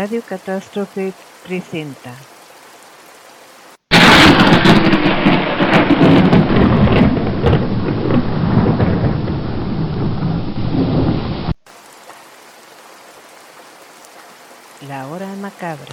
Radio Catástrofe presenta. La hora macabra.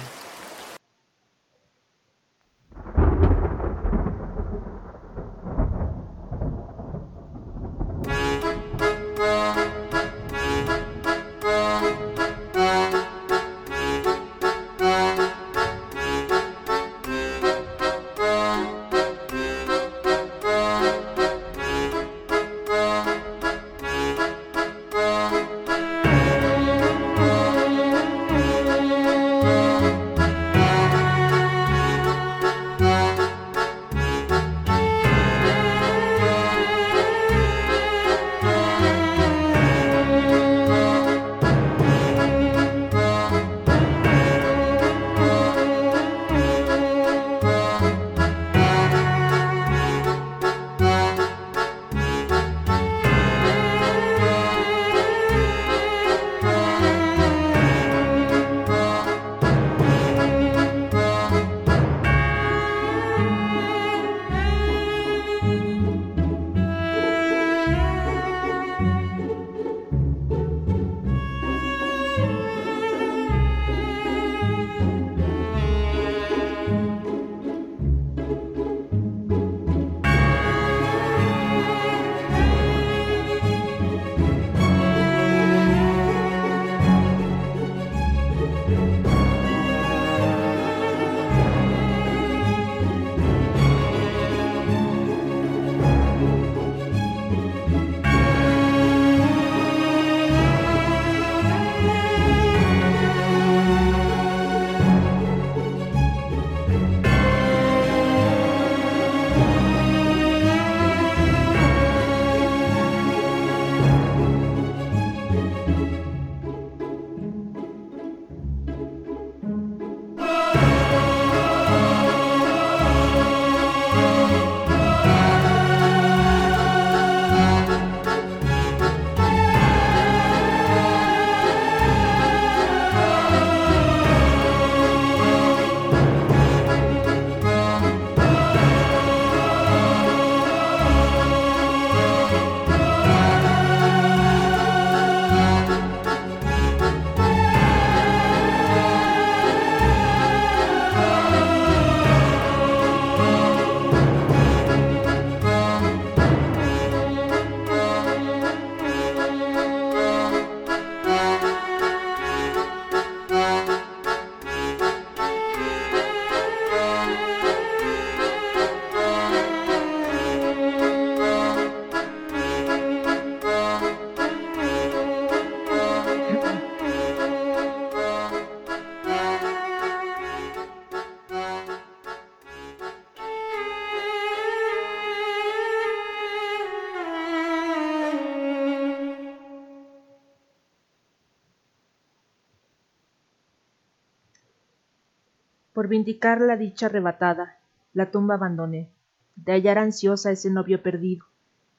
Por vindicar la dicha arrebatada, la tumba abandoné, de hallar ansiosa ese novio perdido,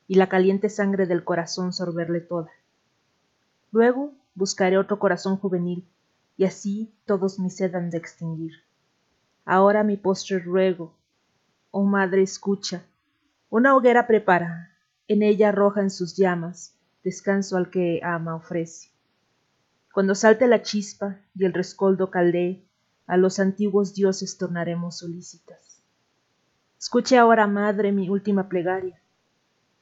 y la caliente sangre del corazón sorberle toda. Luego buscaré otro corazón juvenil, y así todos mi sed han de extinguir. Ahora mi postre ruego, oh madre escucha, una hoguera prepara, en ella arroja en sus llamas, descanso al que ama ofrece. Cuando salte la chispa y el rescoldo caldee, a los antiguos dioses tornaremos solícitas. Escuche ahora, madre, mi última plegaria.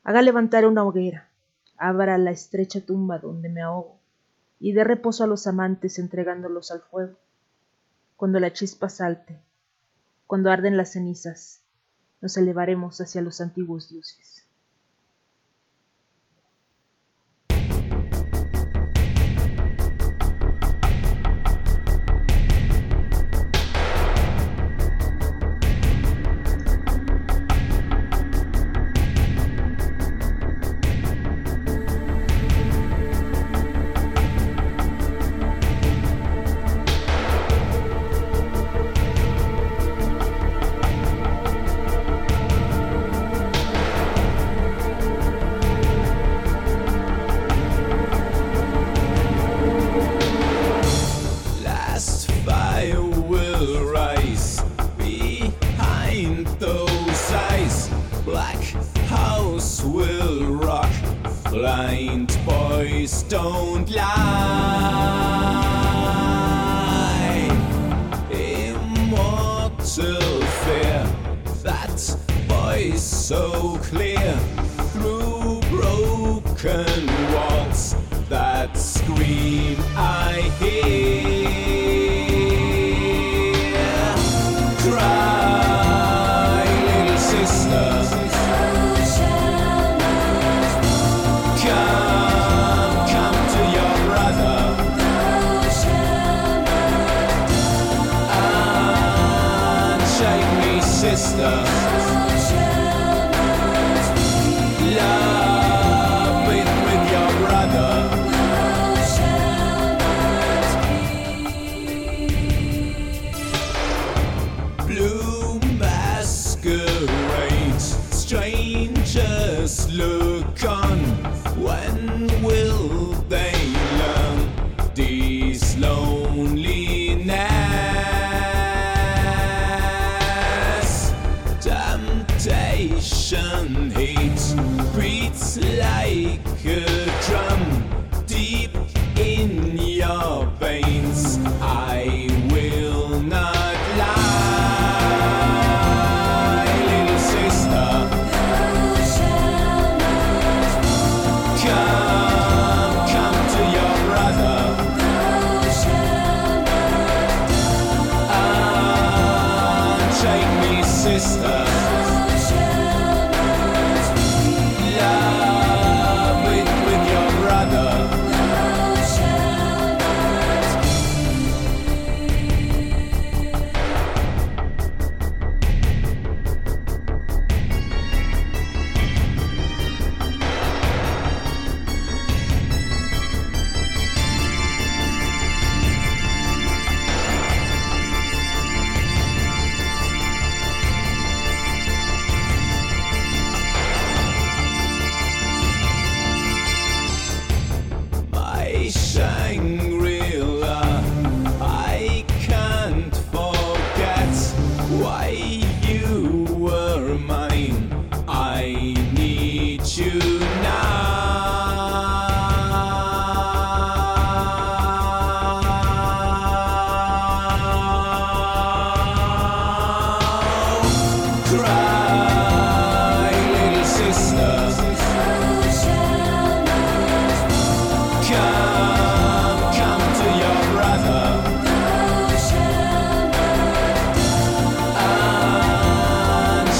Haga levantar una hoguera, abra la estrecha tumba donde me ahogo, y dé reposo a los amantes entregándolos al fuego. Cuando la chispa salte, cuando arden las cenizas, nos elevaremos hacia los antiguos dioses. Me,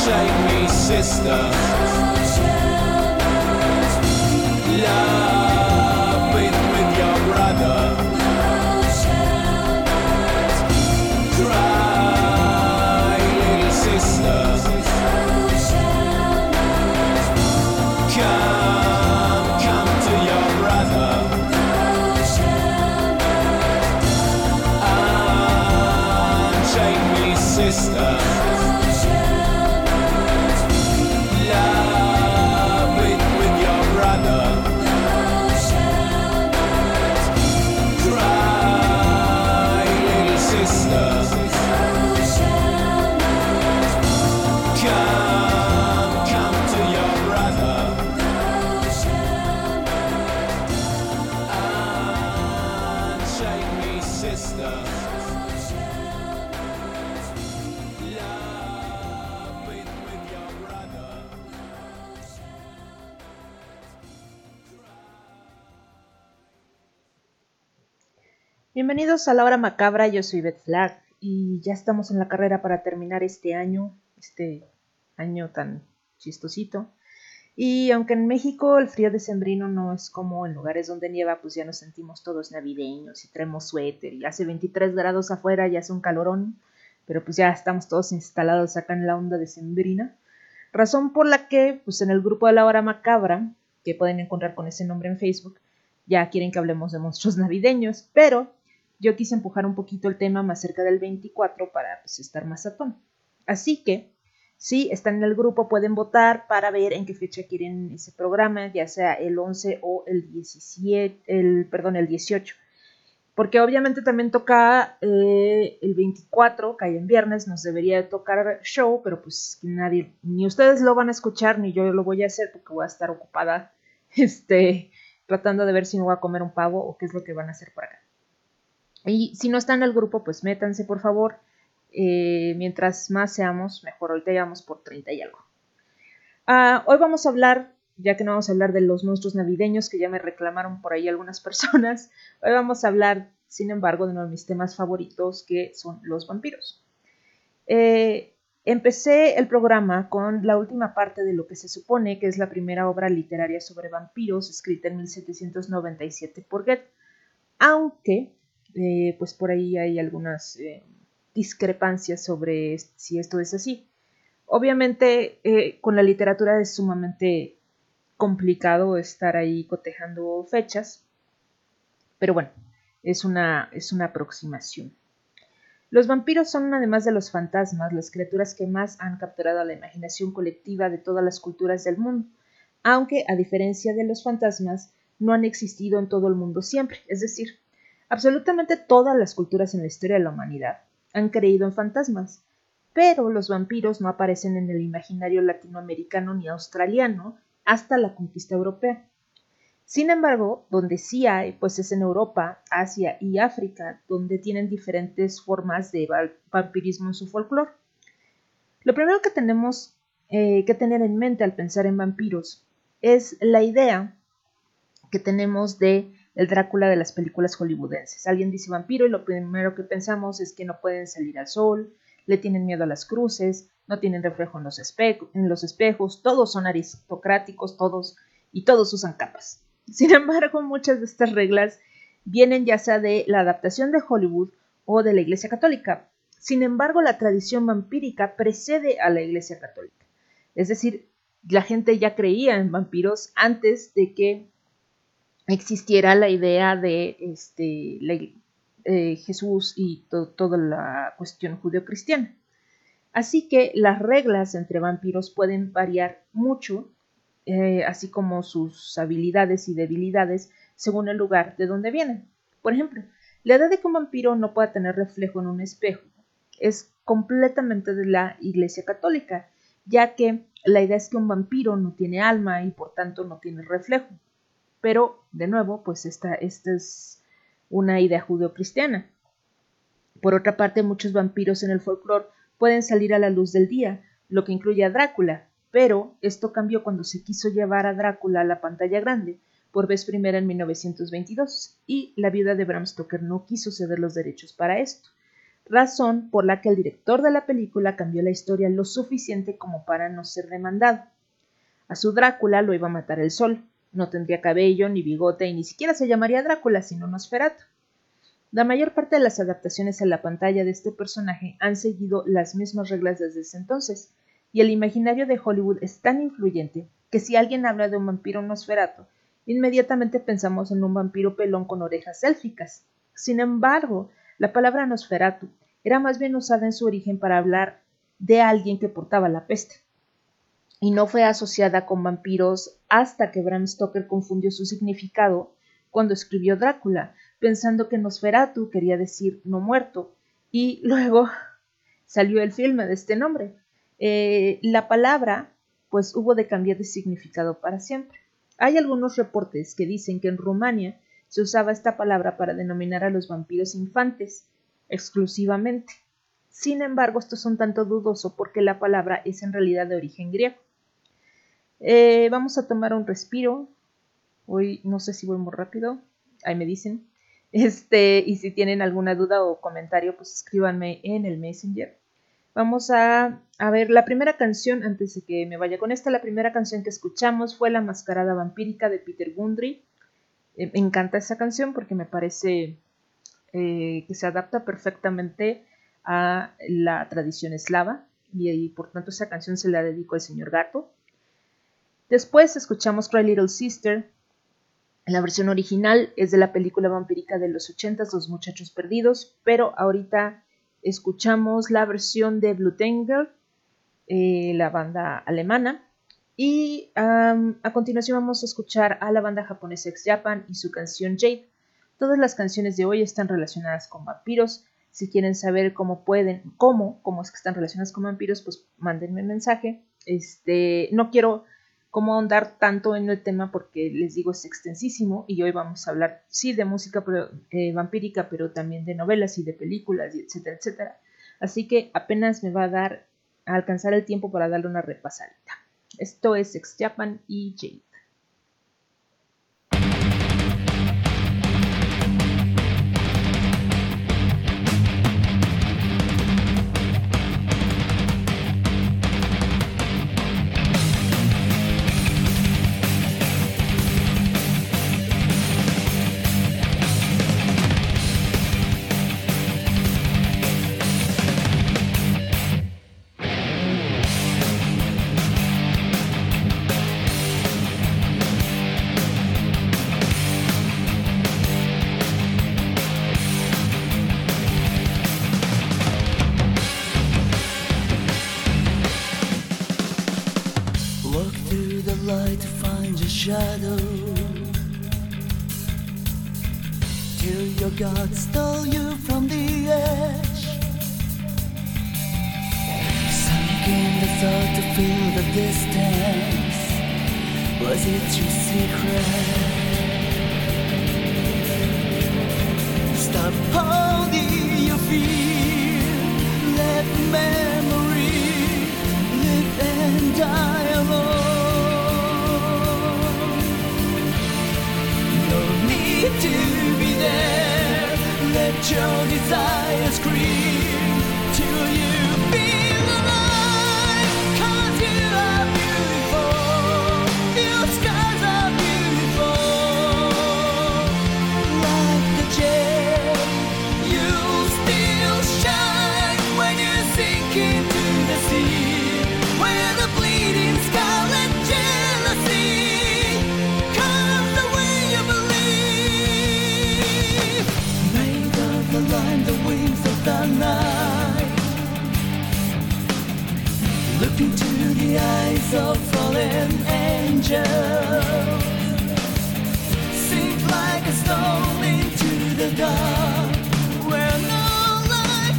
Unchain me, sister. Bienvenidos a la hora macabra, yo soy Beth Flag y ya estamos en la carrera para terminar este año, este año tan chistosito. Y aunque en México el frío decembrino no es como en lugares donde nieva, pues ya nos sentimos todos navideños y traemos suéter y hace 23 grados afuera y hace un calorón, pero pues ya estamos todos instalados acá en la onda decembrina. Razón por la que, pues en el grupo de la hora macabra, que pueden encontrar con ese nombre en Facebook, ya quieren que hablemos de monstruos navideños, pero yo quise empujar un poquito el tema más cerca del 24 para pues, estar más a tono. Así que, si están en el grupo, pueden votar para ver en qué fecha quieren ese programa, ya sea el 11 o el 17, el, perdón, el 18. Porque obviamente también toca eh, el 24, cae en viernes, nos debería de tocar show, pero pues nadie, ni ustedes lo van a escuchar, ni yo lo voy a hacer porque voy a estar ocupada este, tratando de ver si me voy a comer un pavo o qué es lo que van a hacer por acá. Y si no están en el grupo, pues métanse por favor. Eh, mientras más seamos, mejor. Ahorita ya vamos por 30 y algo. Ah, hoy vamos a hablar, ya que no vamos a hablar de los monstruos navideños, que ya me reclamaron por ahí algunas personas. Hoy vamos a hablar, sin embargo, de uno de mis temas favoritos, que son los vampiros. Eh, empecé el programa con la última parte de lo que se supone que es la primera obra literaria sobre vampiros, escrita en 1797 por Goethe, aunque eh, pues por ahí hay algunas eh, discrepancias sobre si esto es así. Obviamente eh, con la literatura es sumamente complicado estar ahí cotejando fechas, pero bueno, es una, es una aproximación. Los vampiros son, además de los fantasmas, las criaturas que más han capturado la imaginación colectiva de todas las culturas del mundo, aunque, a diferencia de los fantasmas, no han existido en todo el mundo siempre, es decir, absolutamente todas las culturas en la historia de la humanidad han creído en fantasmas, pero los vampiros no aparecen en el imaginario latinoamericano ni australiano hasta la conquista europea. Sin embargo, donde sí hay, pues es en Europa, Asia y África, donde tienen diferentes formas de vampirismo en su folclore. Lo primero que tenemos eh, que tener en mente al pensar en vampiros es la idea que tenemos de el Drácula de las películas hollywoodenses. Alguien dice vampiro y lo primero que pensamos es que no pueden salir al sol, le tienen miedo a las cruces, no tienen reflejo en los, en los espejos, todos son aristocráticos, todos y todos usan capas. Sin embargo, muchas de estas reglas vienen ya sea de la adaptación de Hollywood o de la Iglesia Católica. Sin embargo, la tradición vampírica precede a la Iglesia Católica. Es decir, la gente ya creía en vampiros antes de que existiera la idea de este, eh, Jesús y toda la cuestión judeocristiana. Así que las reglas entre vampiros pueden variar mucho eh, así como sus habilidades y debilidades según el lugar de donde vienen. Por ejemplo, la idea de que un vampiro no pueda tener reflejo en un espejo es completamente de la Iglesia Católica, ya que la idea es que un vampiro no tiene alma y por tanto no tiene reflejo. Pero, de nuevo, pues esta, es una idea judeocristiana. Por otra parte, muchos vampiros en el folclore pueden salir a la luz del día, lo que incluye a Drácula, pero esto cambió cuando se quiso llevar a Drácula a la pantalla grande, por vez primera en 1922, y la viuda de Bram Stoker no quiso ceder los derechos para esto, razón por la que el director de la película cambió la historia lo suficiente como para no ser demandado. A su Drácula lo iba a matar el sol, no tendría cabello ni bigote y ni siquiera se llamaría Drácula sino Nosferatu. La mayor parte de las adaptaciones a la pantalla de este personaje han seguido las mismas reglas desde ese entonces, y el imaginario de Hollywood es tan influyente que si alguien habla de un vampiro nosferato, inmediatamente pensamos en un vampiro pelón con orejas élficas. Sin embargo, la palabra nosferatu era más bien usada en su origen para hablar de alguien que portaba la peste, y no fue asociada con vampiros hasta que Bram Stoker confundió su significado cuando escribió Drácula, pensando que Nosferatu quería decir no muerto, y luego salió el filme de este nombre. Eh, la palabra pues hubo de cambiar de significado para siempre. Hay algunos reportes que dicen que en Rumania se usaba esta palabra para denominar a los vampiros infantes exclusivamente. Sin embargo, esto es un tanto dudoso porque la palabra es en realidad de origen griego. Eh, vamos a tomar un respiro. Hoy no sé si voy muy rápido. Ahí me dicen. Este, y si tienen alguna duda o comentario, pues escríbanme en el Messenger. Vamos a, ver la primera canción, antes de que me vaya con esta, la primera canción que escuchamos fue La Mascarada Vampírica de Peter Gundry. Eh, me encanta esa canción porque me parece eh, que se adapta perfectamente a la tradición eslava y, por tanto esa canción se la dedico al señor gato. Después escuchamos Cry Little Sister. La versión original es de la película vampírica de los 80, Los Muchachos Perdidos, pero ahorita escuchamos la versión de Blue Tangle, eh, la banda alemana. Y a continuación vamos a escuchar a la banda japonesa Ex Japan y su canción Jade. Todas las canciones de hoy están relacionadas con vampiros. Si quieren saber cómo pueden, cómo, cómo es que están relacionadas con vampiros, pues mándenme un mensaje. Este, no quiero cómo ahondar tanto en el tema porque les digo es extensísimo y hoy vamos a hablar sí de música eh, vampírica pero también de novelas y de películas y etcétera etcétera. Así que apenas me va a dar a alcanzar el tiempo para darle una repasadita. Esto es Ex Japan y Jade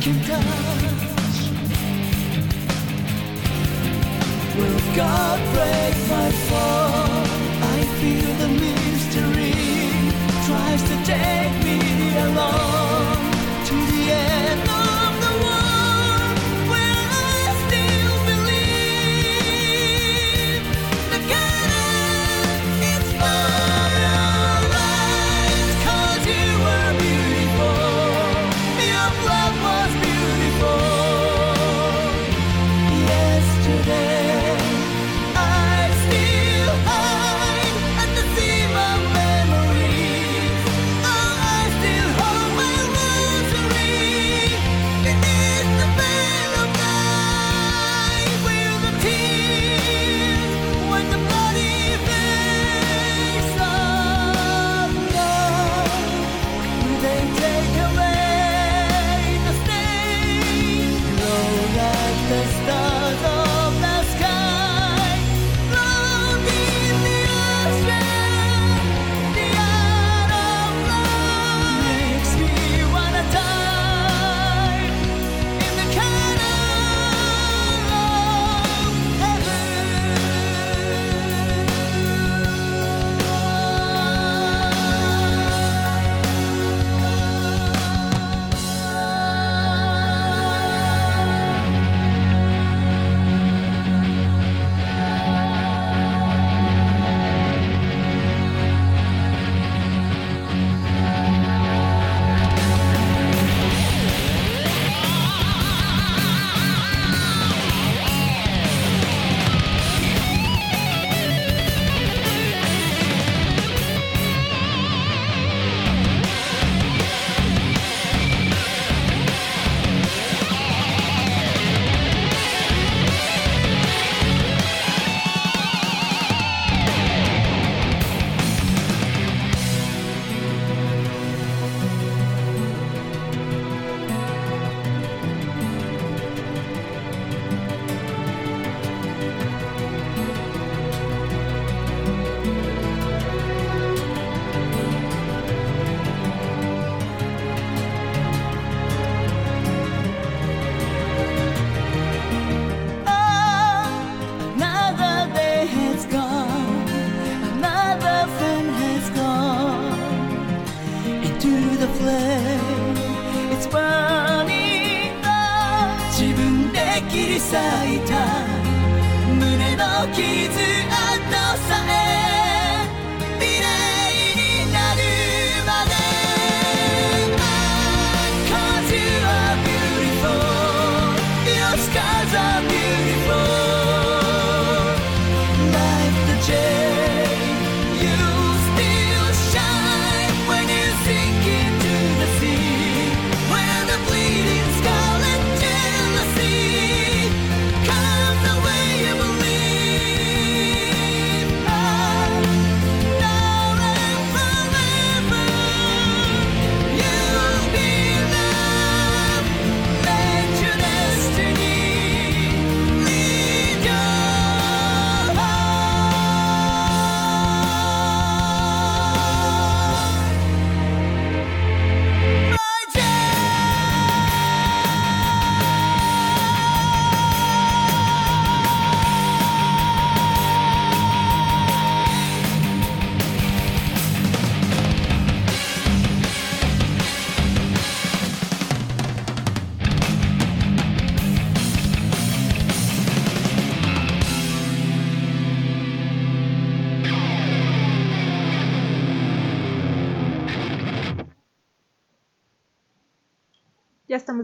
Will God break my heart.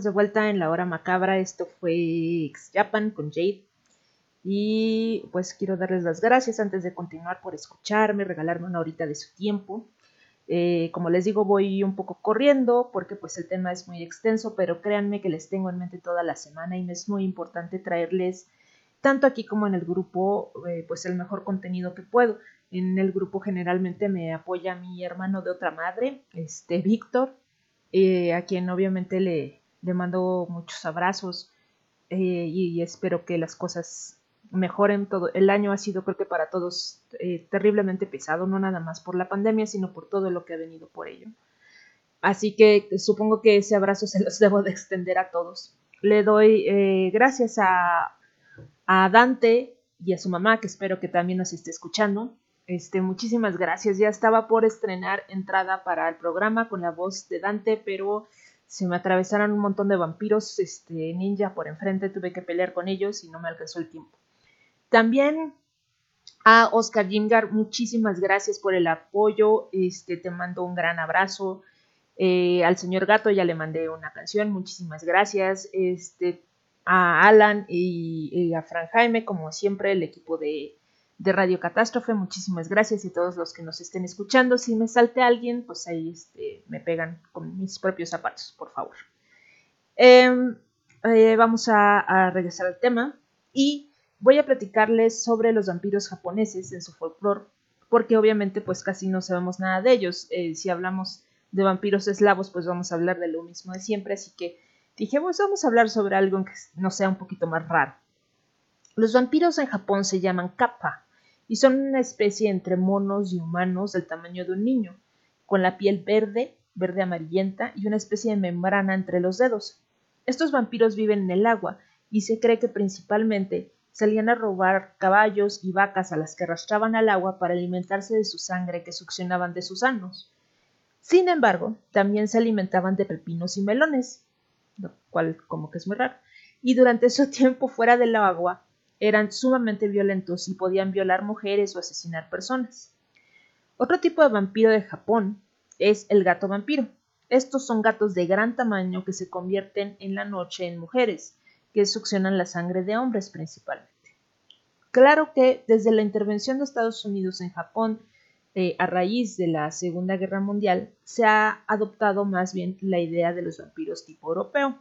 De vuelta en la hora macabra. Esto fue Ex Japan con Jade. Y pues quiero darles las gracias antes de continuar por escucharme, regalarme una horita de su tiempo. Eh, como les digo, voy un poco corriendo porque pues el tema es muy extenso, pero créanme que les tengo en mente toda la semana y me es muy importante traerles tanto aquí como en el grupo eh, pues el mejor contenido que puedo. En el grupo generalmente me apoya mi hermano de otra madre, este Víctor, eh, a quien obviamente le, le mando muchos abrazos eh, y, espero que las cosas mejoren todo. El año ha sido creo que para todos eh, terriblemente pesado, no nada más por la pandemia, sino por todo lo que ha venido por ello. Así que supongo que ese abrazo se los debo de extender a todos. Le doy eh, gracias a, a Dante y a su mamá, que espero que también nos esté escuchando. Este, muchísimas gracias. Ya estaba por estrenar entrada para el programa con la voz de Dante, pero se me atravesaron un montón de vampiros este, ninja por enfrente, tuve que pelear con ellos y no me alcanzó el tiempo. También a Oscar Jimgar, muchísimas gracias por el apoyo. Este, te mando un gran abrazo. Eh, al señor Gato ya le mandé una canción, muchísimas gracias. Este, a Alan y, y a Fran Jaime, como siempre, el equipo de, de Radio Catástrofe, muchísimas gracias y todos los que nos estén escuchando. Si me salte alguien, pues ahí este, me pegan con mis propios zapatos, por favor. Em, eh, vamos a, a regresar al tema y voy a platicarles sobre los vampiros japoneses en su folclore, porque obviamente pues casi no sabemos nada de ellos. Eh, si hablamos de vampiros eslavos, pues vamos a hablar de lo mismo de siempre, así que dijimos vamos a hablar sobre algo que no sea un poquito más raro. Los vampiros en Japón se llaman kappa y son una especie entre monos y humanos del tamaño de un niño, con la piel verde, verde amarillenta y una especie de membrana entre los dedos. Estos vampiros viven en el agua y se cree que principalmente salían a robar caballos y vacas a las que arrastraban al agua para alimentarse de su sangre que succionaban de sus anos. Sin embargo, también se alimentaban de pepinos y melones, lo cual como que es muy raro, y durante su tiempo fuera del agua eran sumamente violentos y podían violar mujeres o asesinar personas. Otro tipo de vampiro de Japón es el gato vampiro. Estos son gatos de gran tamaño que se convierten en la noche en mujeres, que succionan la sangre de hombres principalmente. Claro que desde la intervención de Estados Unidos en Japón eh, a raíz de la Segunda Guerra Mundial se ha adoptado más bien la idea de los vampiros tipo europeo,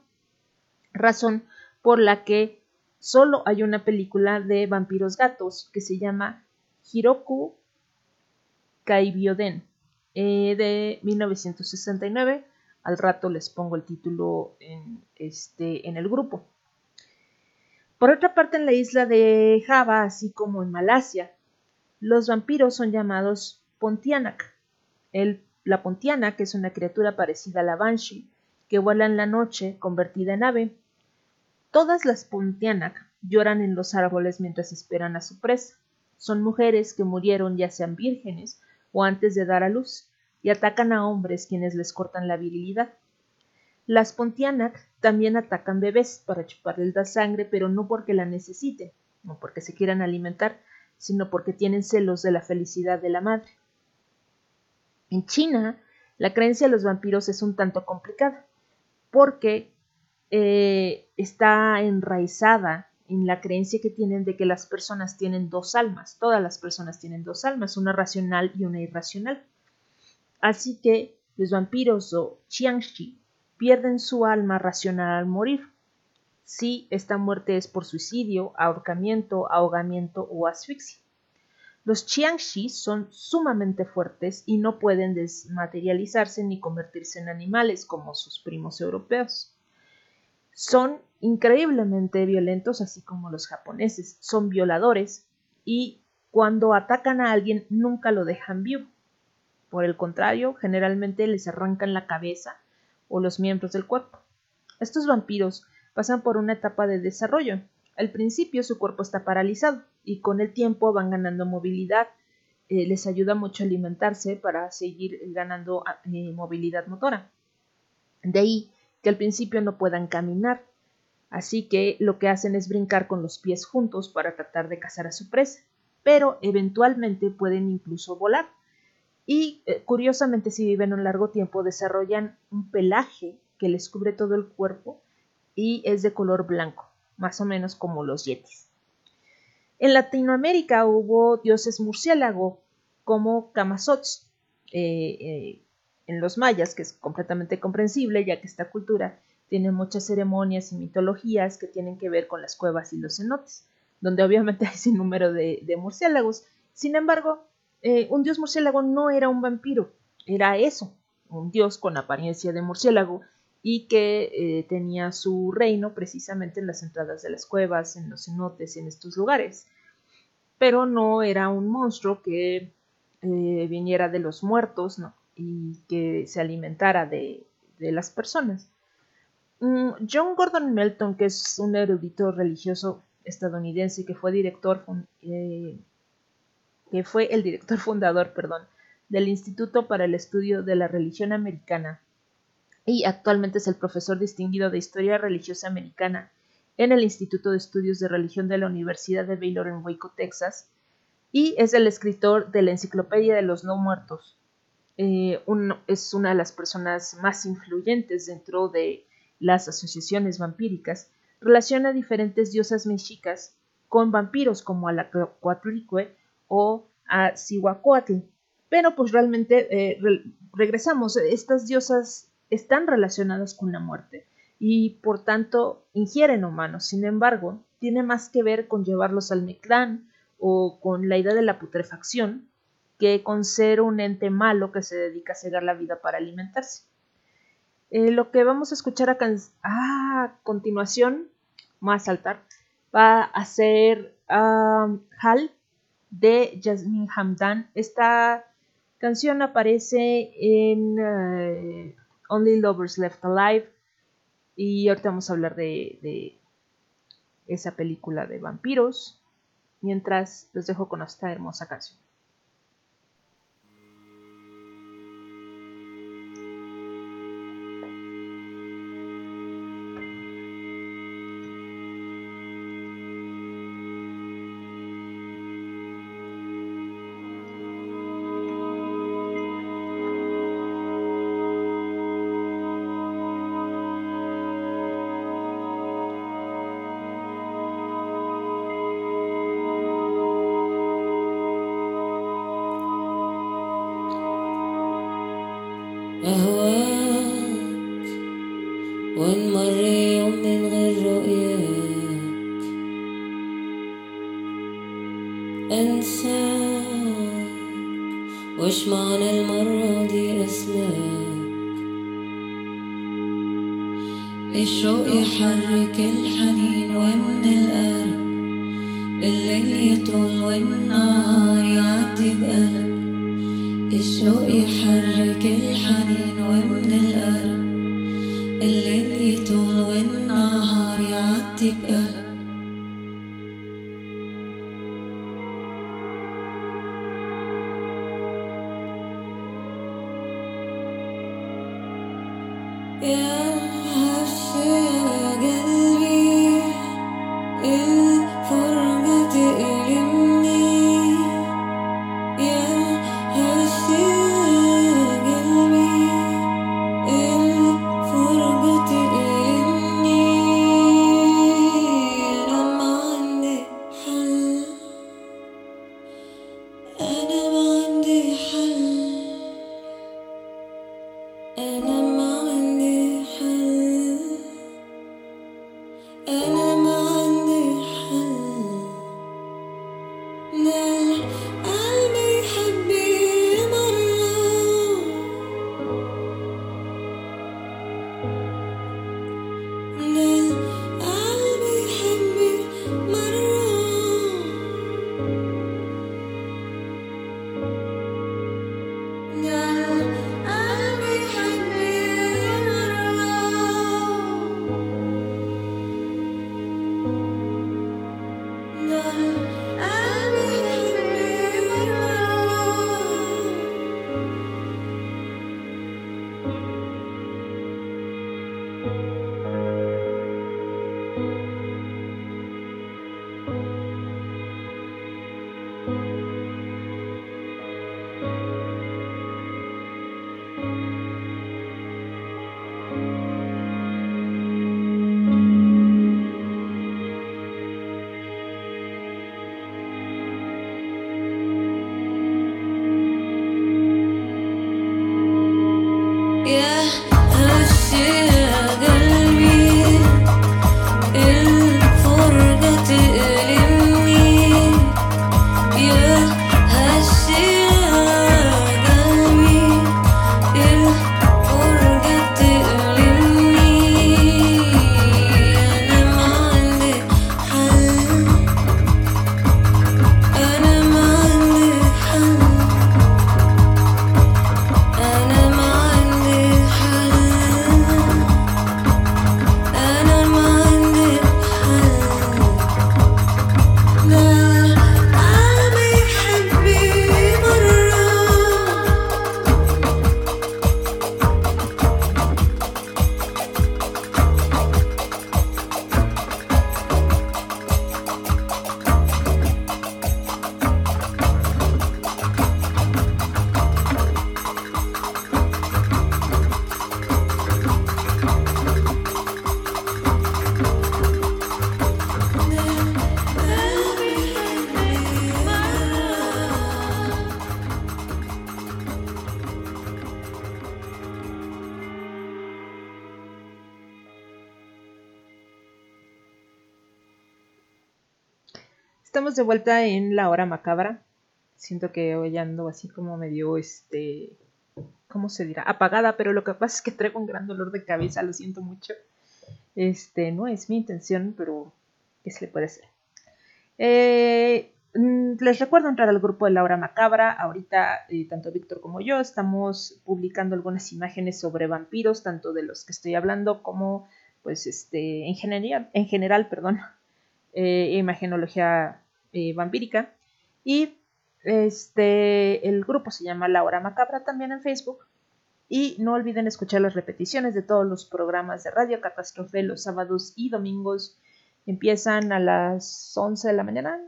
razón por la que solo hay una película de vampiros gatos que se llama Hiroku Kaibyoden eh, de 1969. Al rato les pongo el título en, este, el grupo. Por otra parte, en la isla de Java, así como en Malasia, los vampiros son llamados Pontianak. La Pontianak es una criatura parecida a la Banshee, que vuela en la noche convertida en ave. Todas las Pontianak lloran en los árboles mientras esperan a su presa. Son mujeres que murieron ya sean vírgenes o antes de dar a luz, y atacan a hombres quienes les cortan la virilidad. Las Pontianak también atacan bebés para chuparles la sangre, pero no porque la necesiten, no porque se quieran alimentar, sino porque tienen celos de la felicidad de la madre. En China, la creencia de los vampiros es un tanto complicada, porque eh, está enraizada en la creencia que tienen de que las personas tienen dos almas, todas las personas tienen dos almas, una racional y una irracional. Así que los vampiros o Qiangxi pierden su alma racional al morir. Si esta muerte es por suicidio, ahorcamiento, ahogamiento o asfixia. Los Qiangxi son sumamente fuertes y no pueden desmaterializarse ni convertirse en animales como sus primos europeos. Son increíblemente violentos, así como los japoneses. Son violadores y cuando atacan a alguien nunca lo dejan vivo. Por el contrario, generalmente les arrancan la cabeza o los miembros del cuerpo. Estos vampiros pasan por una etapa de desarrollo. Al principio su cuerpo está paralizado y con el tiempo van ganando movilidad. Eh, les ayuda mucho alimentarse para seguir ganando eh, movilidad motora. De ahí que al principio no puedan caminar, así que lo que hacen es brincar con los pies juntos para tratar de cazar a su presa, pero eventualmente pueden incluso volar. Y eh, curiosamente si viven un largo tiempo desarrollan un pelaje que les cubre todo el cuerpo y es de color blanco, más o menos como los yetis. En Latinoamérica hubo dioses murciélago como Camazots, eh, eh, en los mayas, que es completamente comprensible, ya que esta cultura tiene muchas ceremonias y mitologías que tienen que ver con las cuevas y los cenotes, donde obviamente hay sin número de, murciélagos. Sin embargo, eh, un dios murciélago no era un vampiro, era eso, un dios con apariencia de murciélago y que eh, tenía su reino precisamente en las entradas de las cuevas, en los cenotes, en estos lugares. Pero no era un monstruo que eh, viniera de los muertos, no, y que se alimentara de, las personas. Mm, John Gordon Melton, que es un erudito religioso estadounidense que fue director, eh, que fue el director fundador, perdón, del Instituto para el Estudio de la Religión Americana y actualmente es el profesor distinguido de Historia Religiosa Americana en el Instituto de Estudios de Religión de la Universidad de Baylor en Waco, Texas, y es el escritor de la Enciclopedia de los No Muertos, eh, es una de las personas más influyentes dentro de las asociaciones vampíricas, relaciona diferentes diosas mexicas con vampiros como a la Coatlicue o a Cihuacóatl. Pero pues realmente eh, regresamos, estas diosas están relacionadas con la muerte y por tanto ingieren humanos. Sin embargo, tiene más que ver con llevarlos al Mictlán o con la idea de la putrefacción que con ser un ente malo que se dedica a cegar la vida para alimentarse. Eh, lo que vamos a escuchar a, a continuación, más saltar, va a ser Hal de Jasmine Hamdan. Esta canción aparece en eh, Only Lovers Left Alive y ahorita vamos a hablar de, de esa película de vampiros. Mientras los dejo con esta hermosa canción. الشوق يحرك الحنين ومن القلب. الليل يطول والنهار يعدي بقلب الشوق يحرك الحنين ومن De vuelta en la hora macabra. Siento que hoy ando así como medio, este, ¿cómo se dirá? Apagada, pero lo que pasa es que traigo un gran dolor de cabeza, lo siento mucho. Este, no es mi intención, pero ¿qué se le puede hacer? Eh, mm, les recuerdo entrar al grupo de la hora macabra. Ahorita, eh, tanto Víctor como yo estamos publicando algunas imágenes sobre vampiros, tanto de los que estoy hablando como, pues, este, en general, en general, perdón, eh, imagenología eh, vampírica. Y este, el grupo se llama La Hora Macabra también en Facebook. Y no olviden escuchar las repeticiones de todos los programas de Radio Catástrofe los sábados y domingos. Empiezan a las 11 de la mañana,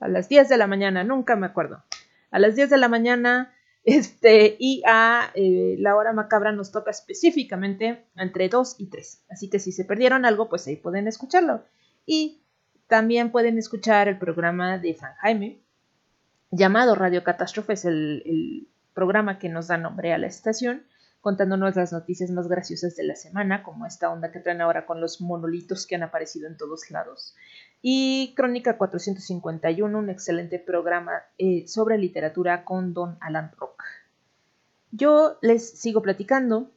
a las 10 de la mañana, nunca me acuerdo. A las 10 de la mañana, este, y a eh, la hora macabra nos toca específicamente entre 2 y 3. Así que si se perdieron algo, pues ahí pueden escucharlo. Y también pueden escuchar el programa de San Jaime, llamado Radio Catástrofe, es el, el programa que nos da nombre a la estación, contándonos las noticias más graciosas de la semana, como esta onda que traen ahora con los monolitos que han aparecido en todos lados. Y Crónica 451, un excelente programa eh, sobre literatura con Don Alan Rock. Yo les sigo platicando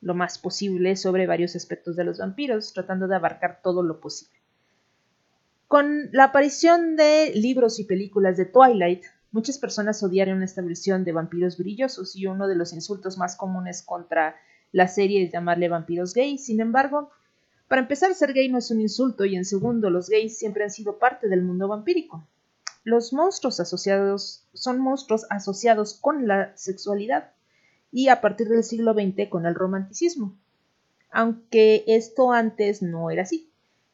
lo más posible sobre varios aspectos de los vampiros, tratando de abarcar todo lo posible. Con la aparición de libros y películas de Twilight, muchas personas odiaron esta versión de vampiros brillosos y uno de los insultos más comunes contra la serie es llamarle vampiros gay. Sin embargo, para empezar, ser gay no es un insulto y en segundo, los gays siempre han sido parte del mundo vampírico. Los monstruos asociados son monstruos asociados con la sexualidad y a partir del siglo XX con el romanticismo. Aunque esto antes no era así.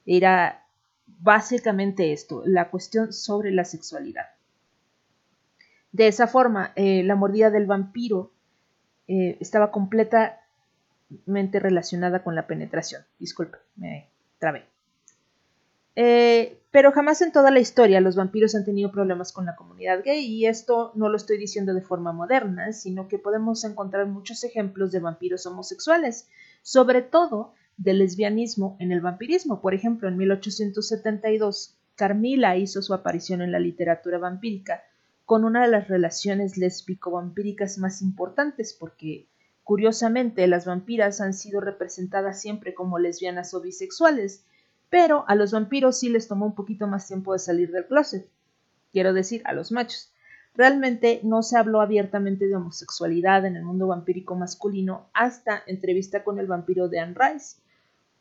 Era básicamente esto, la cuestión sobre la sexualidad. De esa forma, eh, la mordida del vampiro eh, estaba completamente relacionada con la penetración. Disculpe, me trabé. Eh, pero jamás en toda la historia los vampiros han tenido problemas con la comunidad gay y esto no lo estoy diciendo de forma moderna, sino que podemos encontrar muchos ejemplos de vampiros homosexuales, sobre todo del lesbianismo en el vampirismo. Por ejemplo, en 1872, Carmila hizo su aparición en la literatura vampírica con una de las relaciones lésbico-vampíricas más importantes porque, curiosamente, las vampiras han sido representadas siempre como lesbianas o bisexuales, pero a los vampiros sí les tomó un poquito más tiempo de salir del closet. Quiero decir, a los machos. Realmente no se habló abiertamente de homosexualidad en el mundo vampírico masculino hasta entrevista con el vampiro de Anne Rice,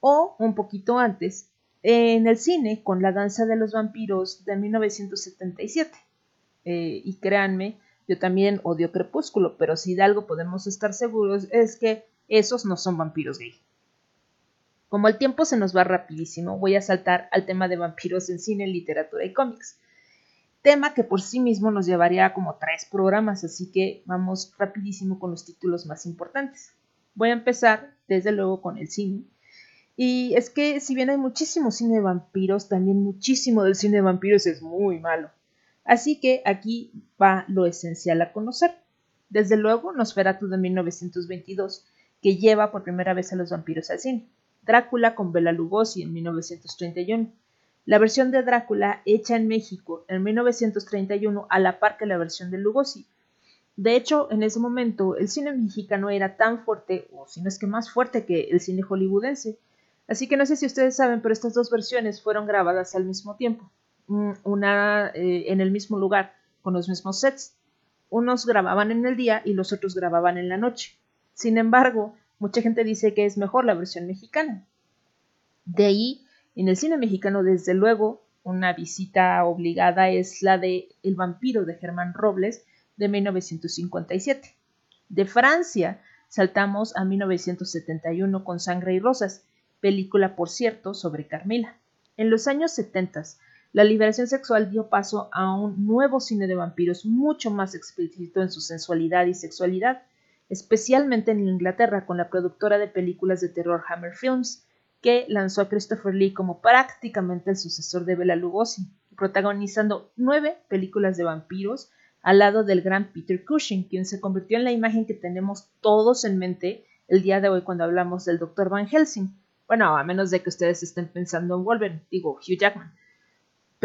o un poquito antes, en el cine con La Danza de los Vampiros de 1977. Eh, y créanme, yo también odio Crepúsculo, pero si de algo podemos estar seguros es que esos no son vampiros gay. Como el tiempo se nos va rapidísimo, voy a saltar al tema de vampiros en cine, literatura y cómics. Tema que por sí mismo nos llevaría a como tres programas, así que vamos rapidísimo con los títulos más importantes. Voy a empezar desde luego con el cine. Y es que si bien hay muchísimo cine de vampiros, también muchísimo del cine de vampiros es muy malo. Así que aquí va lo esencial a conocer. Desde luego, Nosferatu de 1922, que lleva por primera vez a los vampiros al cine. Drácula con Bela Lugosi en 1931. La versión de Drácula hecha en México en 1931 a la par que la versión de Lugosi. De hecho, en ese momento el cine mexicano era tan fuerte, o si no es que más fuerte que el cine hollywoodense. Así que no sé si ustedes saben, pero estas dos versiones fueron grabadas al mismo tiempo, mm, una eh, en el mismo lugar, con los mismos sets. Unos grababan en el día y los otros grababan en la noche. Sin embargo, Mucha gente dice que es mejor la versión mexicana. De ahí, en el cine mexicano, desde luego, una visita obligada es la de El vampiro de Germán Robles de 1957. De Francia, saltamos a 1971 con Sangre y Rosas, película, por cierto, sobre Carmila. En los años 70, la liberación sexual dio paso a un nuevo cine de vampiros mucho más explícito en su sensualidad y sexualidad especialmente en Inglaterra con la productora de películas de terror Hammer Films, que lanzó a Christopher Lee como prácticamente el sucesor de Bela Lugosi, protagonizando nueve películas de vampiros al lado del gran Peter Cushing, quien se convirtió en la imagen que tenemos todos en mente el día de hoy cuando hablamos del Dr. Van Helsing. Bueno, a menos de que ustedes estén pensando en Wolverine, digo Hugh Jackman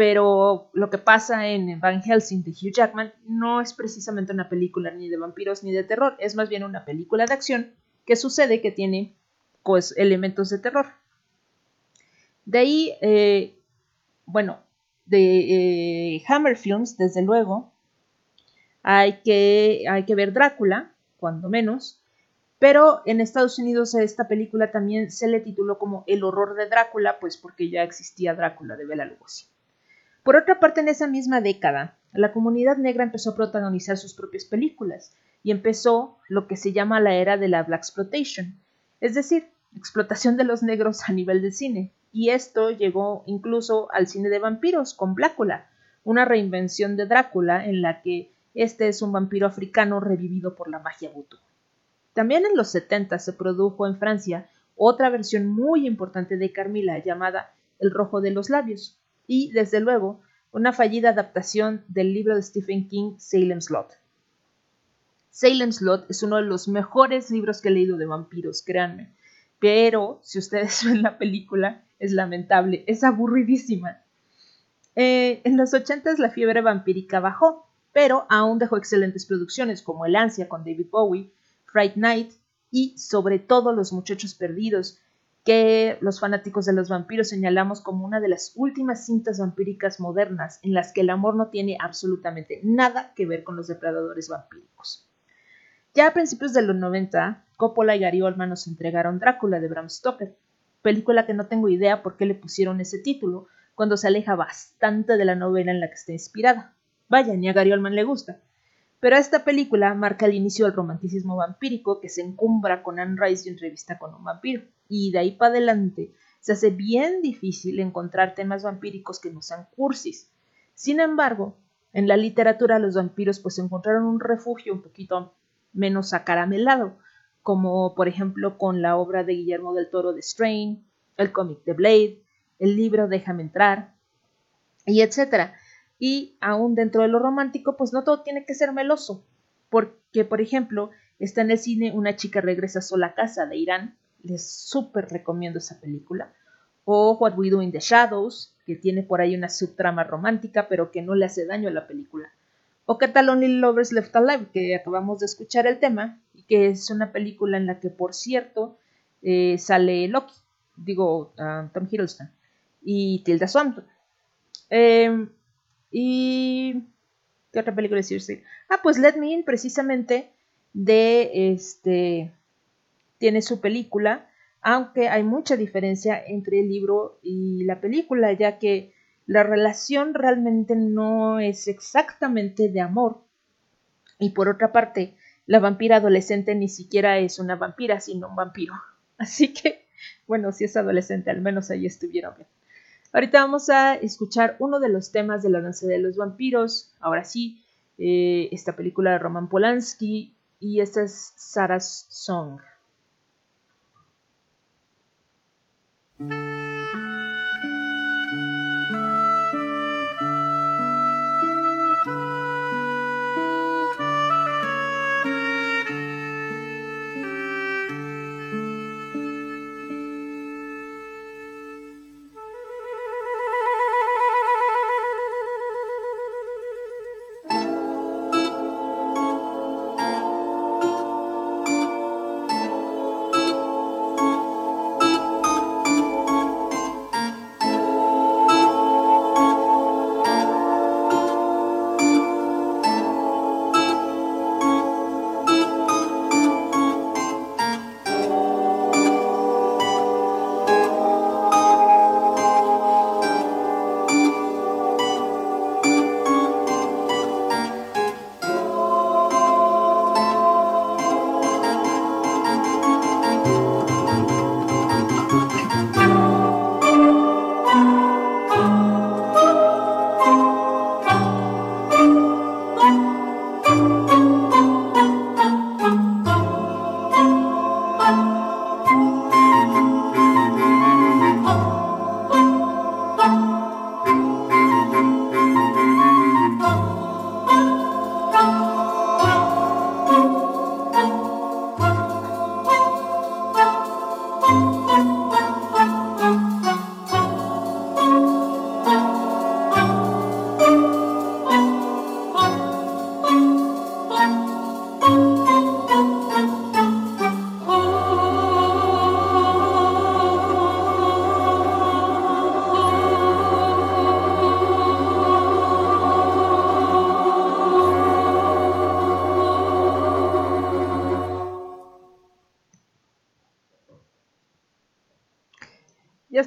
pero lo que pasa en Van Helsing de Hugh Jackman no es precisamente una película ni de vampiros ni de terror, es más bien una película de acción que sucede que tiene pues elementos de terror. De ahí, eh, bueno, de eh, Hammer Films, desde luego, hay que, hay que ver Drácula, cuando menos, pero en Estados Unidos a esta película también se le tituló como El horror de Drácula, pues porque ya existía Drácula de Bela Lugosi. Por otra parte, en esa misma década, la comunidad negra empezó a protagonizar sus propias películas y empezó lo que se llama la era de la Black Exploitation, es decir, explotación de los negros a nivel de cine. Y esto llegó incluso al cine de vampiros con Blácula, una reinvención de Drácula en la que este es un vampiro africano revivido por la magia vudú. También en los 70 se produjo en Francia otra versión muy importante de Carmila llamada El rojo de los labios, y, desde luego, una fallida adaptación del libro de Stephen King, Salem's Lot. Salem's Lot es uno de los mejores libros que he leído de vampiros, créanme. Pero, si ustedes ven la película, es lamentable, es aburridísima. Eh, en los 80 la fiebre vampírica bajó, pero aún dejó excelentes producciones como El Ansia con David Bowie, Fright Night y sobre todo Los Muchachos Perdidos, que los fanáticos de los vampiros señalamos como una de las últimas cintas vampíricas modernas en las que el amor no tiene absolutamente nada que ver con los depredadores vampíricos. Ya a principios de los 90, Coppola y Gary Oldman nos entregaron Drácula de Bram Stoker, película que no tengo idea por qué le pusieron ese título cuando se aleja bastante de la novela en la que está inspirada. Vaya, ni a Gary Oldman le gusta. Pero esta película marca el inicio del romanticismo vampírico que se encumbra con Anne Rice y entrevista con un vampiro. Y de ahí para adelante se hace bien difícil encontrar temas vampíricos que no sean cursis. Sin embargo, en la literatura los vampiros pues encontraron un refugio un poquito menos acaramelado, como por ejemplo con la obra de Guillermo del Toro de Strain, el cómic de Blade, el libro Déjame entrar, y etcétera. Y aún dentro de lo romántico, pues no todo tiene que ser meloso, porque, por ejemplo, está en el cine Una chica regresa sola a casa de Irán, les súper recomiendo esa película, o What We Do in the Shadows, que tiene por ahí una subtrama romántica, pero que no le hace daño a la película, o ¿qué tal Only Lovers Left Alive, que acabamos de escuchar el tema, y que es una película en la que, por cierto, eh, sale Loki, digo, Tom Hiddleston, y Tilda Swinton. Eh, y. ¿Qué otra película decirse? Ah, pues Let Me In, precisamente, de este. Tiene su película aunque hay mucha diferencia entre el libro y la película, ya que la relación realmente no es exactamente de amor. Y por otra parte, la vampira adolescente ni siquiera es una vampira, sino un vampiro. Así que, bueno, si es adolescente, al menos ahí estuvieron bien. Ahorita vamos a escuchar uno de los temas de la danza de los vampiros. Ahora sí, eh, esta película de Roman Polanski. Y esta es Sarah's Song.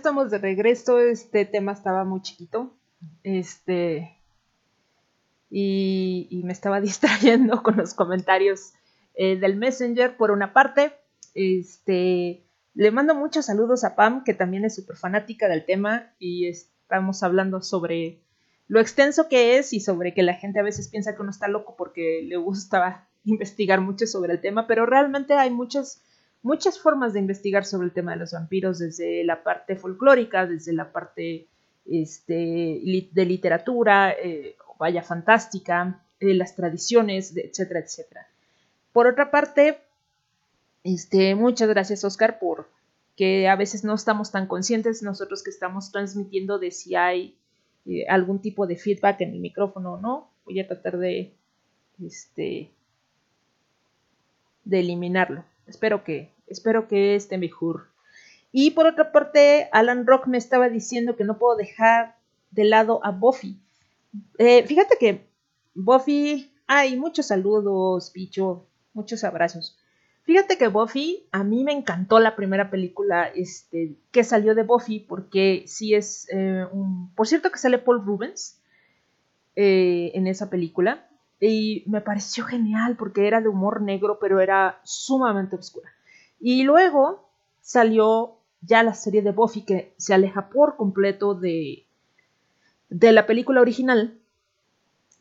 Estamos de regreso. Este tema estaba muy chiquito. Este. Y, me estaba distrayendo con los comentarios eh, del Messenger. Por una parte, este. Le mando muchos saludos a Pam, que también es súper fanática del tema. Y estamos hablando sobre lo extenso que es y sobre que la gente a veces piensa que uno está loco porque le gusta investigar mucho sobre el tema. Pero realmente hay muchas muchas formas de investigar sobre el tema de los vampiros, desde la parte folclórica, desde la parte este, de literatura, eh, vaya fantástica, eh, las tradiciones, etcétera, etcétera. Por otra parte, este, muchas gracias Oscar por que a veces no estamos tan conscientes nosotros que estamos transmitiendo de si hay eh, algún tipo de feedback en el micrófono o no. Voy a tratar de, este, de eliminarlo. Espero que, espero que esté mejor. Y por otra parte, Alan Rock me estaba diciendo que no puedo dejar de lado a Buffy. Eh, fíjate que Buffy, ay, muchos saludos, bicho, muchos abrazos. Fíjate que Buffy, a mí me encantó la primera película este, que salió de Buffy, porque sí es eh. Por cierto que sale Paul Rubens eh, en esa película, y me pareció genial porque era de humor negro, pero era sumamente oscura. Y luego salió ya la serie de Buffy que se aleja por completo de, de la película original.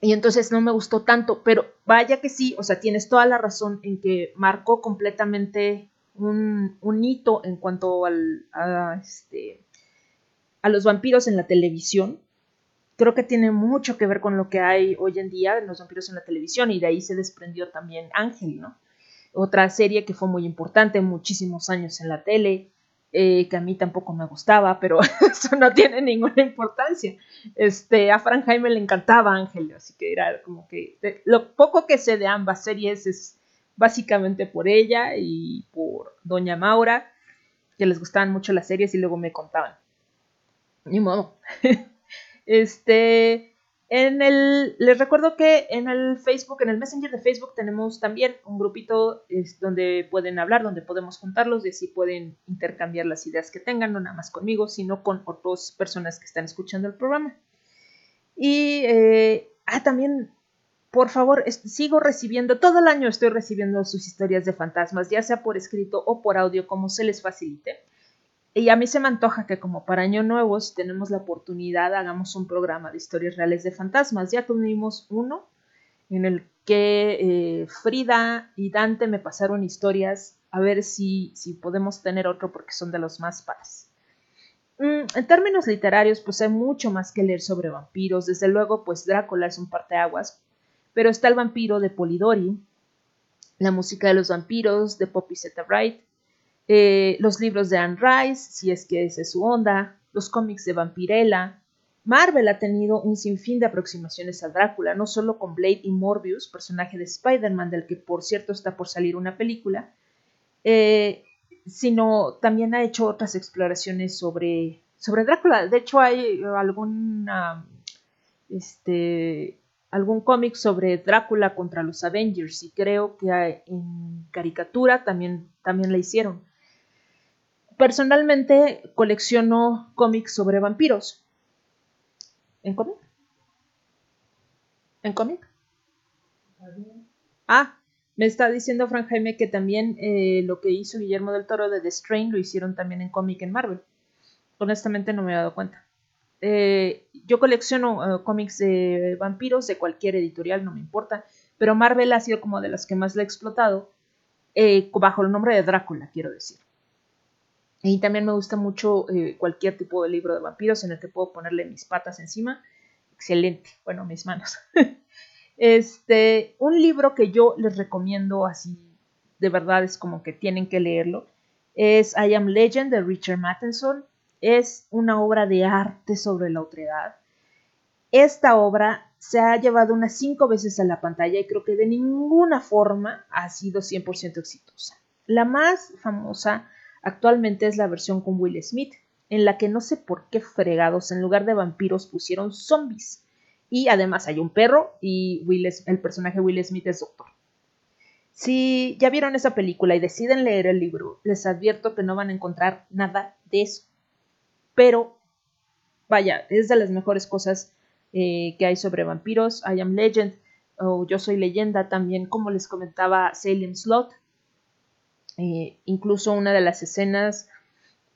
Y entonces no me gustó tanto, pero vaya que sí, o sea, tienes toda la razón en que marcó completamente un, un hito en cuanto al, a, este, a los vampiros en la televisión. Creo que tiene mucho que ver con lo que hay hoy en día en los vampiros en la televisión y de ahí se desprendió también Ángel, ¿no? Otra serie que fue muy importante, muchísimos años en la tele, eh, que a mí tampoco me gustaba, pero eso no tiene ninguna importancia. Este, a Frank Jaime le encantaba Ángel, así que era como que lo poco que sé de ambas series es básicamente por ella y por Doña Maura, que les gustaban mucho las series y luego me contaban. Ni modo. Este, En el, les recuerdo que en el Facebook, en el Messenger de Facebook tenemos también un grupito es, donde pueden hablar, donde podemos juntarlos, de si pueden intercambiar las ideas que tengan, no nada más conmigo, sino con otras personas que están escuchando el programa. Y eh, ah, también, por favor, sigo recibiendo, todo el año estoy recibiendo sus historias de fantasmas, ya sea por escrito o por audio, como se les facilite. Y a mí se me antoja que como para Año Nuevo, si tenemos la oportunidad, hagamos un programa de historias reales de fantasmas. Ya tuvimos uno en el que eh, Frida y Dante me pasaron historias, a ver si, si podemos tener otro porque son de los más padres. Mm, en términos literarios, pues hay mucho más que leer sobre vampiros. Desde luego, pues Drácula es un parteaguas, pero está el vampiro de Polidori, la música de los vampiros de Poppy Zeta Wright, eh, los libros de Anne Rice, si es que esa es su onda, los cómics de Vampirella. Marvel ha tenido un sinfín de aproximaciones a Drácula, no solo con Blade y Morbius, personaje de Spider-Man, del que por cierto está por salir una película, eh, sino también ha hecho otras exploraciones sobre, sobre Drácula. De hecho, hay este, algún cómic sobre Drácula contra los Avengers y creo que en caricatura también, también la hicieron. Personalmente colecciono cómics sobre vampiros. ¿En cómic? ¿En cómic? Ah, me está diciendo Frank Jaime que también eh, lo que hizo Guillermo del Toro de The Strain lo hicieron también en cómic en Marvel. Honestamente no me he dado cuenta. Eh, yo colecciono eh, cómics de vampiros de cualquier editorial, no me importa, pero Marvel ha sido como de las que más la ha explotado eh, bajo el nombre de Drácula, quiero decir. Y también me gusta mucho eh, cualquier tipo de libro de vampiros en el que puedo ponerle mis patas encima. Excelente. Bueno, mis manos. este, un libro que yo les recomiendo así, de verdad es como que tienen que leerlo, es I Am Legend de Richard Matheson. Es una obra de arte sobre la otredad. Esta obra se ha llevado unas cinco veces a la pantalla y creo que de ninguna forma ha sido 100% exitosa. La más famosa actualmente es la versión con Will Smith, en la que no sé por qué fregados en lugar de vampiros pusieron zombies. Y además hay un perro y Will, el personaje Will Smith es doctor. Si ya vieron esa película y deciden leer el libro, les advierto que no van a encontrar nada de eso. Pero, vaya, es de las mejores cosas eh, que hay sobre vampiros. I Am Legend o Yo Soy Leyenda también, como les comentaba Salem Slot. Eh, incluso una de las escenas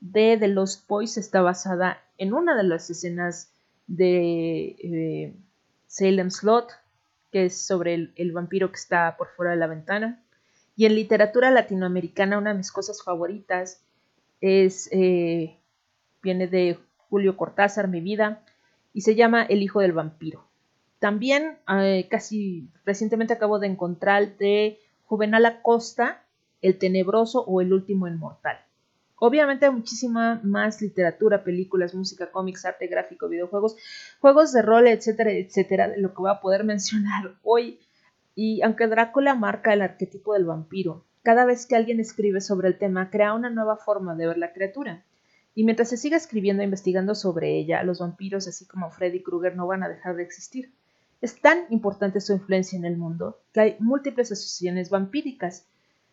de The Lost Boys está basada en una de las escenas de eh, Salem Slot, que es sobre el, vampiro que está por fuera de la ventana. Y en literatura latinoamericana, una de mis cosas favoritas es, eh, viene de Julio Cortázar, Mi vida, y se llama El hijo del vampiro. También casi recientemente acabo de encontrar de Juvenal Acosta, El tenebroso o El último inmortal. Obviamente hay muchísima más literatura, películas, música, cómics, arte gráfico, videojuegos, juegos de rol, etcétera, etcétera, de lo que voy a poder mencionar hoy. Y aunque Drácula marca el arquetipo del vampiro, cada vez que alguien escribe sobre el tema crea una nueva forma de ver la criatura. Y mientras se siga escribiendo e investigando sobre ella, los vampiros, así como Freddy Krueger, no van a dejar de existir. Es tan importante su influencia en el mundo que hay múltiples asociaciones vampíricas,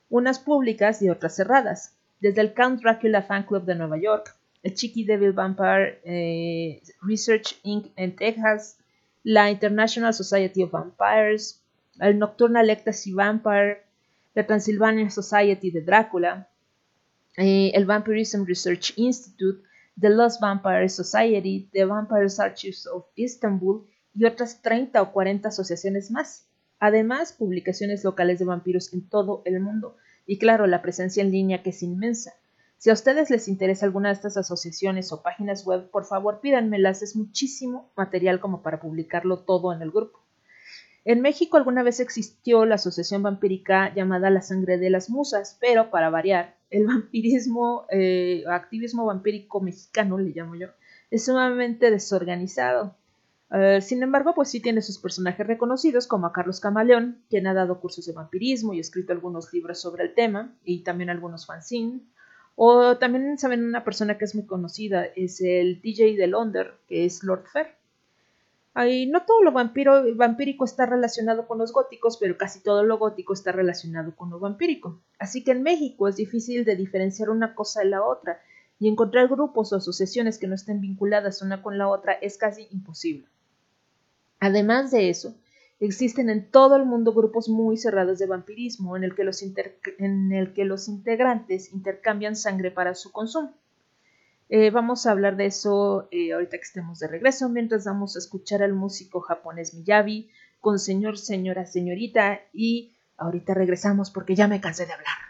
unas públicas y otras cerradas desde el Count Dracula Fan Club de Nueva York, el Chicky Devil Vampire eh, Research Inc. en Texas, la International Society of Vampires, el Nocturnal Ecstasy Vampire, la Transylvania Society de Drácula, eh, el Vampirism Research Institute, The Lost Vampire Society, The Vampires Archives of Istanbul y otras 30 o 40 asociaciones más. Además, publicaciones locales de vampiros en todo el mundo y claro, la presencia en línea que es inmensa. Si a ustedes les interesa alguna de estas asociaciones o páginas web, por favor pídanmelas, es muchísimo material como para publicarlo todo en el grupo. En México alguna vez existió la asociación vampírica llamada La Sangre de las Musas, pero para variar, el vampirismo, eh, activismo vampírico mexicano, le llamo yo, es sumamente desorganizado. Uh, sin embargo, pues sí tiene sus personajes reconocidos, como a Carlos Camaleón, quien ha dado cursos de vampirismo y escrito algunos libros sobre el tema, y también algunos fanzines. O también saben una persona que es muy conocida, es el DJ de Londres, que es Lord Fair. Ay, no todo lo vampiro, vampírico está relacionado con los góticos, pero casi todo lo gótico está relacionado con lo vampírico. Así que en México es difícil de diferenciar una cosa de la otra, y encontrar grupos o asociaciones que no estén vinculadas una con la otra es casi imposible. Además de eso, existen en todo el mundo grupos muy cerrados de vampirismo en el que los, en el que los integrantes intercambian sangre para su consumo. Eh, vamos a hablar de eso eh, ahorita que estemos de regreso, mientras vamos a escuchar al músico japonés Miyabi con señor, señora, señorita y ahorita regresamos porque ya me cansé de hablar.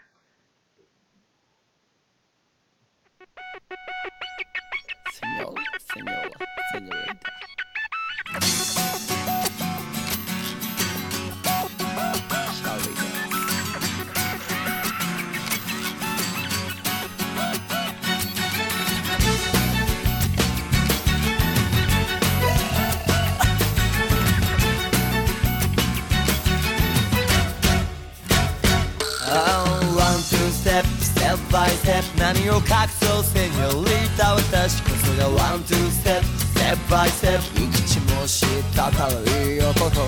何を隠そうセニョリータ私こそがワン、ツー、ステップ、ステップバイステップいくちも知った軽い男。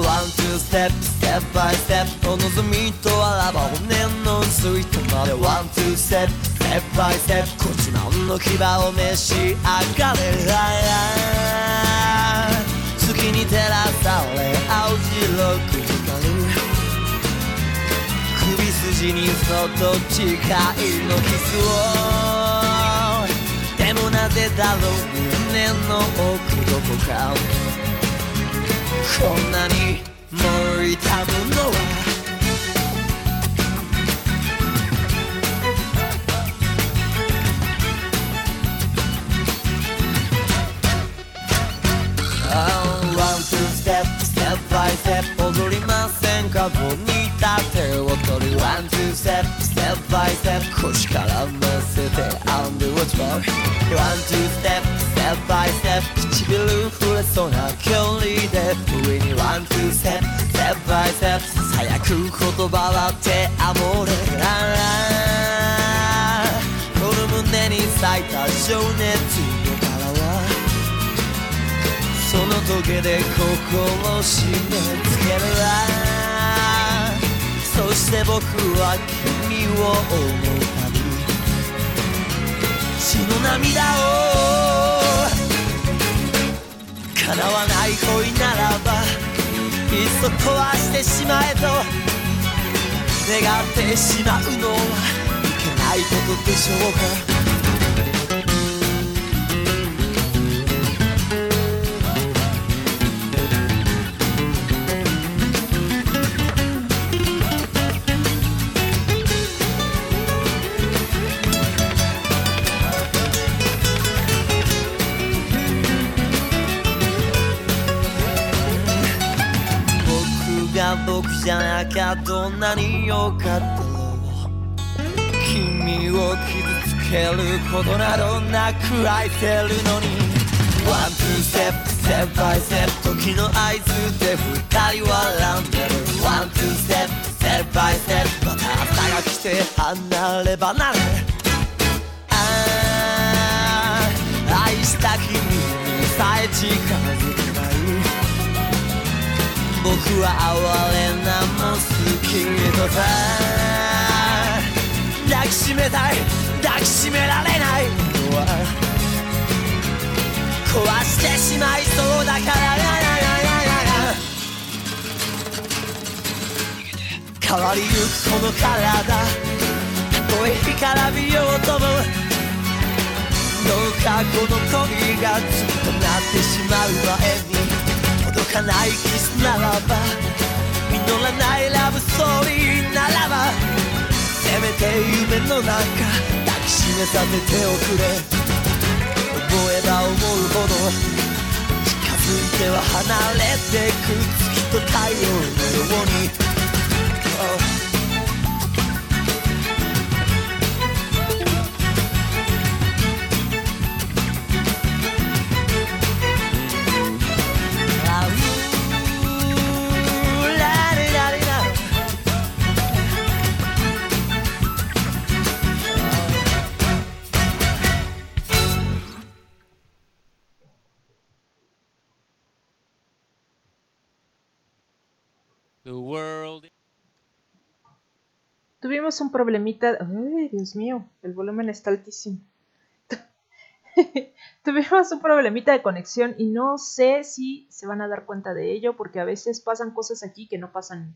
ワン、ツー、ステップ、ステップバイステップお望みとあらば骨のスイートまでワン、ツー、ステップ、ステップバイステップこちらの牙を召し上がれ。月に照らされ。青白く筋にそっといのキスをでもなぜだろう胸の奥どこかこんなに燃いたものは踊りませんか？ボニータ手を取るワン、ツー、ステップ、ステップバイステップ腰から乗せて On the watch bar ワン、ツー、ステップ、ステップバイステップ唇触れそうな距離で。上にワン、ツー、ステップ、ステップバイステップさやく言葉は手アモレあー。この胸に咲いた情熱の柄はそのトゲで心を締め付けるわ。そして僕は君を思うたび。血の涙を叶わない恋ならばいっそ壊してしまえと願ってしまうのはいけないことでしょうか。じゃなきゃどんなに良かったろう君を傷つけることなどなく愛せるのに。ワンツーステップステップバイステップ。時の合図で二人笑んでる。ワンツーステップステップバイステップ。また朝が来て離れ離れ。ああ愛した君にさえ近づけ僕は哀れなも好きとさ抱きしめたい抱きしめられないのは壊してしまいそうだから変わりゆくこの体たとえ干からびようともどうかこの恋がずっとなってしまう前に届かないキスならば実らないラブストーリーならばせめて夢の中抱きしめさせておくれ。思えば思うほど近づいては離れてく。月と太陽のように、Tuvimos un problemita. Ay, Dios mío, el volumen está altísimo. Tuvimos un problemita de conexión y no sé si se van a dar cuenta de ello porque a veces pasan cosas aquí que no pasan.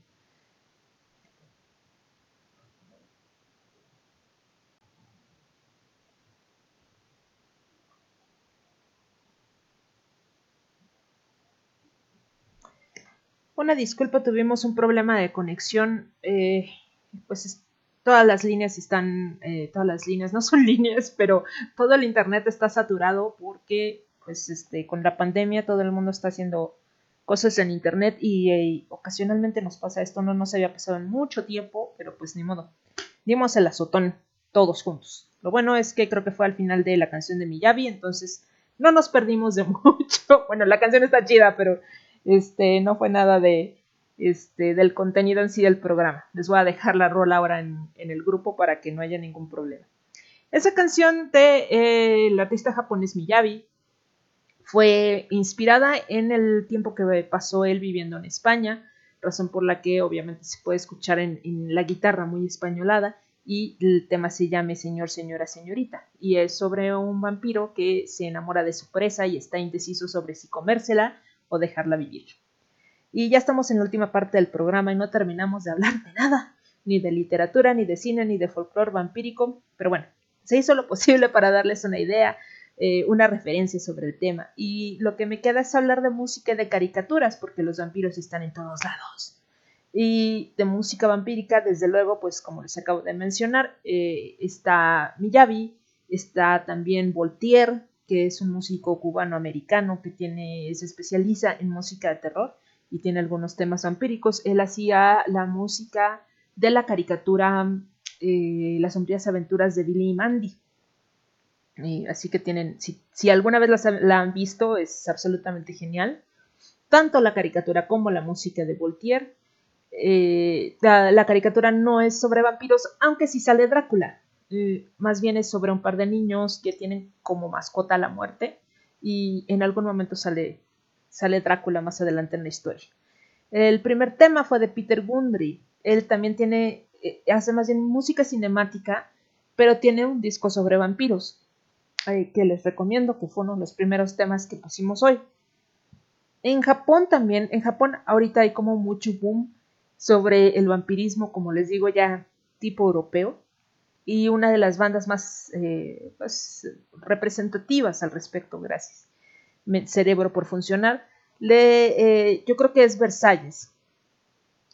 Una disculpa, tuvimos un problema de conexión. eh, pues es- todas las líneas están, eh, todas las líneas no son líneas, pero todo el internet está saturado porque, pues, este, con la pandemia todo el mundo está haciendo cosas en internet y, eh, ocasionalmente nos pasa esto. No nos había pasado en mucho tiempo, pero pues ni modo. Dimos el azotón todos juntos. Lo bueno es que creo que fue al final de la canción de Miyavi, entonces no nos perdimos de mucho. Bueno, la canción está chida, pero este no fue nada de este, del contenido en sí del programa. Les voy a dejar la rola ahora en, el grupo para que no haya ningún problema. Esa canción de eh, artista japonés Miyavi fue inspirada en el tiempo que pasó él viviendo en España, razón por la que obviamente se puede escuchar en, en la guitarra muy españolada y el tema se llama Señor, Señora, Señorita y es sobre un vampiro que se enamora de su presa y está indeciso sobre si comérsela o dejarla vivir. Y ya estamos en la última parte del programa y no terminamos de hablar de nada, ni de literatura, ni de cine, ni de folclore vampírico, pero bueno, se hizo lo posible para darles una idea, eh, una referencia sobre el tema. Y lo que me queda es hablar de música y de caricaturas, porque los vampiros están en todos lados. Y de música vampírica, desde luego, pues como les acabo de mencionar, eh, está Miyavi, está también Voltaire, que es un músico cubano-americano que tiene, se especializa en música de terror y tiene algunos temas vampíricos. Él hacía la música de la caricatura eh, Las sombrías aventuras de Billy y Mandy. Eh, así que tienen, si, alguna vez la han visto, es absolutamente genial. Tanto la caricatura como la música de Voltaire. Eh, la, caricatura no es sobre vampiros, aunque sí sale Drácula. Eh, más bien es sobre un par de niños que tienen como mascota la muerte y en algún momento sale, sale Drácula más adelante en la historia. El primer tema fue de Peter Gundry. Él también tiene, eh, hace más bien música cinemática, pero tiene un disco sobre vampiros eh, que les recomiendo, que fue uno de los primeros temas que pusimos hoy. En Japón también, en Japón ahorita hay como mucho boom sobre el vampirismo, como les digo ya, tipo europeo. Y una de las bandas más eh, pues, representativas al respecto, gracias. Cerebro por funcionar. Le, eh, yo creo que es Versalles.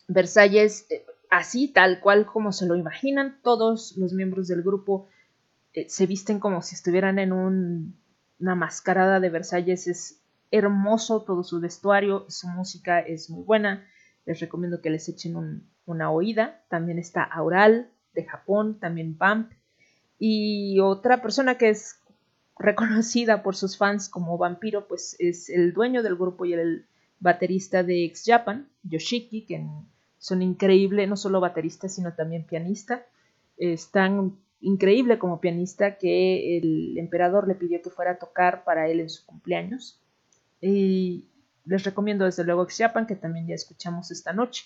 Versalles, eh, así, tal cual como se lo imaginan, todos los miembros del grupo eh, se visten como si estuvieran en un, una mascarada de Versalles. Es hermoso todo su vestuario, su música es muy buena. Les recomiendo que les echen un, una oída. También está Aural de Japón, también Vamp. Y otra persona que es reconocida por sus fans como vampiro, pues es el dueño del grupo y el baterista de X Japan, Yoshiki, que son increíble, no solo baterista, sino también pianista. Es tan increíble como pianista que el emperador le pidió que fuera a tocar para él en su cumpleaños. Y les recomiendo desde luego X Japan, que también ya escuchamos esta noche.